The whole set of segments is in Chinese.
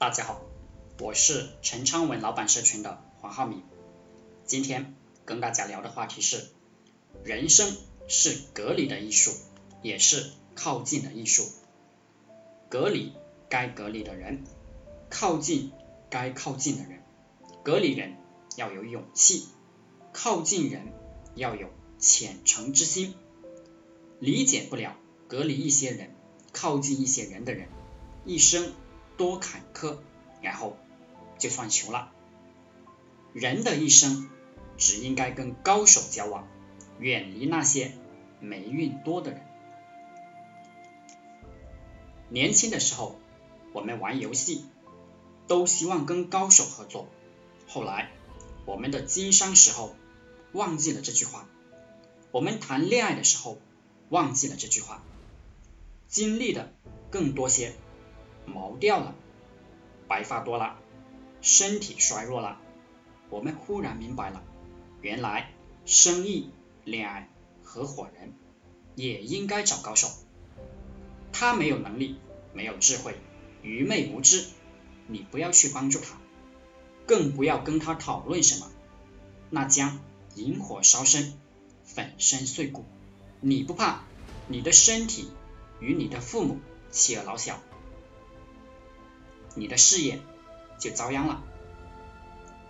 大家好，我是陈昌文老板社群的黄浩明。今天跟大家聊的话题是：人生是隔离的艺术，也是靠近的艺术。隔离该隔离的人，靠近该靠近的人。隔离人要有勇气，靠近人要有虔诚之心。理解不了隔离一些人，靠近一些人的人，一生多坎坷，然后就算穷了。人的一生只应该跟高手交往，远离那些霉运多的人。年轻的时候，我们玩游戏都希望跟高手合作，后来我们的经商时候忘记了这句话，我们谈恋爱的时候。忘记了这句话，经历的更多些，毛掉了，白发多了，身体衰弱了，我们忽然明白了，原来生意、恋爱、合伙人也应该找高手。他没有能力，没有智慧，愚昧无知，你不要去帮助他，更不要跟他讨论什么，那将引火烧身，粉身碎骨。你不怕你的身体与你的父母妻儿老小，你的事业就遭殃了。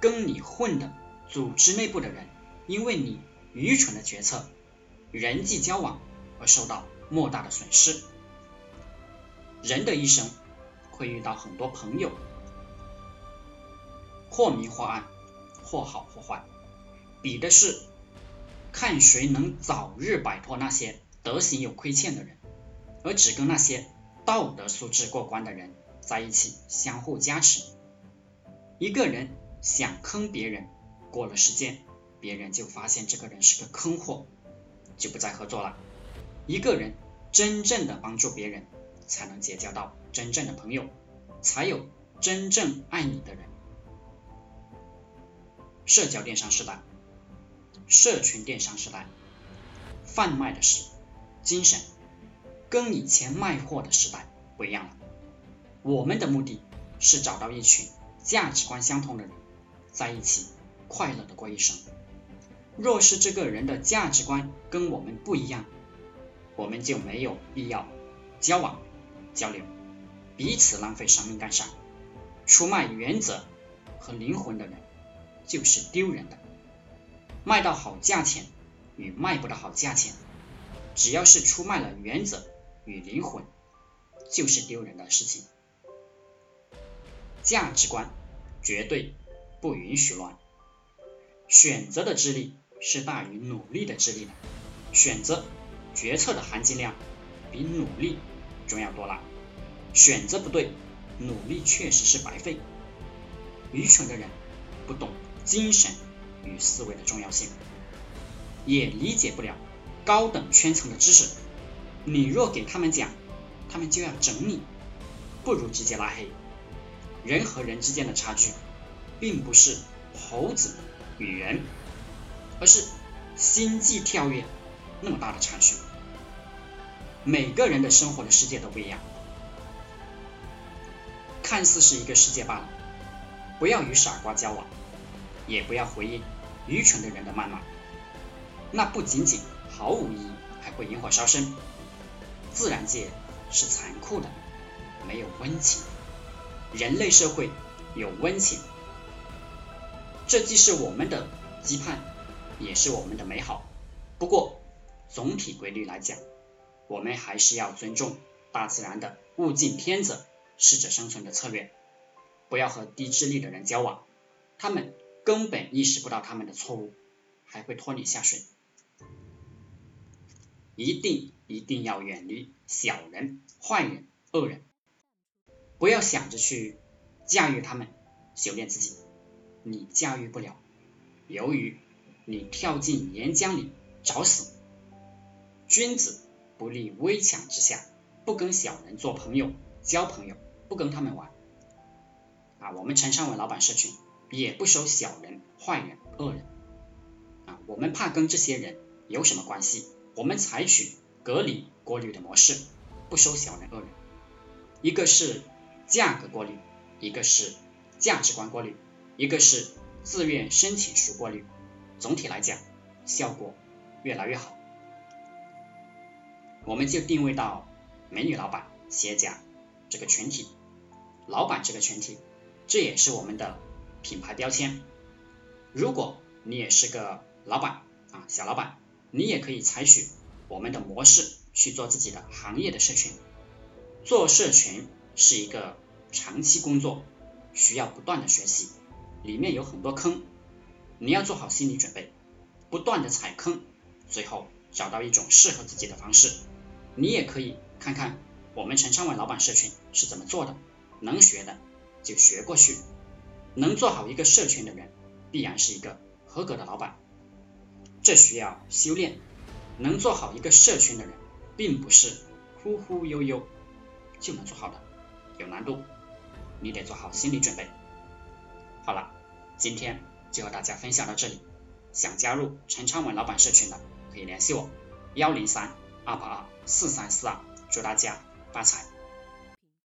跟你混的组织内部的人，因为你愚蠢的决策、人际交往而受到莫大的损失。人的一生会遇到很多朋友，或明或暗，或好或坏，比的是。看谁能早日摆脱那些德行有亏欠的人，而只跟那些道德素质过关的人在一起，相互加持。一个人想坑别人，过了时间，别人就发现这个人是个坑货，就不再合作了。一个人真正的帮助别人，才能结交到真正的朋友，才有真正爱你的人。社交电商时代。社群电商时代，贩卖的是精神，跟以前卖货的时代不一样了。我们的目的是找到一群价值观相同的人，在一起快乐的过一生。若是这个人的价值观跟我们不一样，我们就没有必要交往交流，彼此浪费生命干啥？出卖原则和灵魂的人，就是丢人的。卖到好价钱与卖不到好价钱，只要是出卖了原则与灵魂，就是丢人的事情。价值观绝对不允许乱。选择的智力是大于努力的智力的，选择决策的含金量比努力重要多了。选择不对，努力确实是白费。愚蠢的人不懂精神。与思维的重要性，也理解不了高等圈层的知识。你若给他们讲，他们就要整你，不如直接拉黑。人和人之间的差距，并不是猴子与人，而是星际跳跃那么大的差距。每个人的生活的世界都不一样，看似是一个世界罢了。不要与傻瓜交往。也不要回应愚蠢的人的谩骂，那不仅仅毫无意义，还会引火烧身。自然界是残酷的，没有温情；人类社会有温情，这既是我们的期盼，也是我们的美好。不过，总体规律来讲，我们还是要尊重大自然的物竞天择、适者生存的策略，不要和低智力的人交往，他们。根本意识不到他们的错误，还会拖你下水。一定一定要远离小人、坏人、恶人，不要想着去驾驭他们，修炼自己，你驾驭不了。由于你跳进岩浆里找死。君子不立危墙之下，不跟小人做朋友、交朋友，不跟他们玩。啊，我们陈尚文老板社群。也不收小人、坏人、恶人啊！我们怕跟这些人有什么关系？我们采取隔离过滤的模式，不收小人、恶人。一个是价格过滤，一个是价值观过滤，一个是自愿申请书过滤。总体来讲，效果越来越好。我们就定位到美女老板、企业家这个群体，老板这个群体，这也是我们的品牌标签。如果你也是个老板啊，小老板，你也可以采取我们的模式去做自己的行业的社群。做社群是一个长期工作，需要不断的学习，里面有很多坑，你要做好心理准备，不断的踩坑，最后找到一种适合自己的方式。你也可以看看我们陈昌文老板社群是怎么做的，能学的就学过去，能做好一个社群的人，必然是一个合格的老板。这需要修炼，能做好一个社群的人，并不是忽忽悠悠就能做好的，有难度，你得做好心理准备。好了，今天就和大家分享到这里，想加入陈昌文老板社群的，可以联系我幺零三二八二。四三四二，祝大家发财！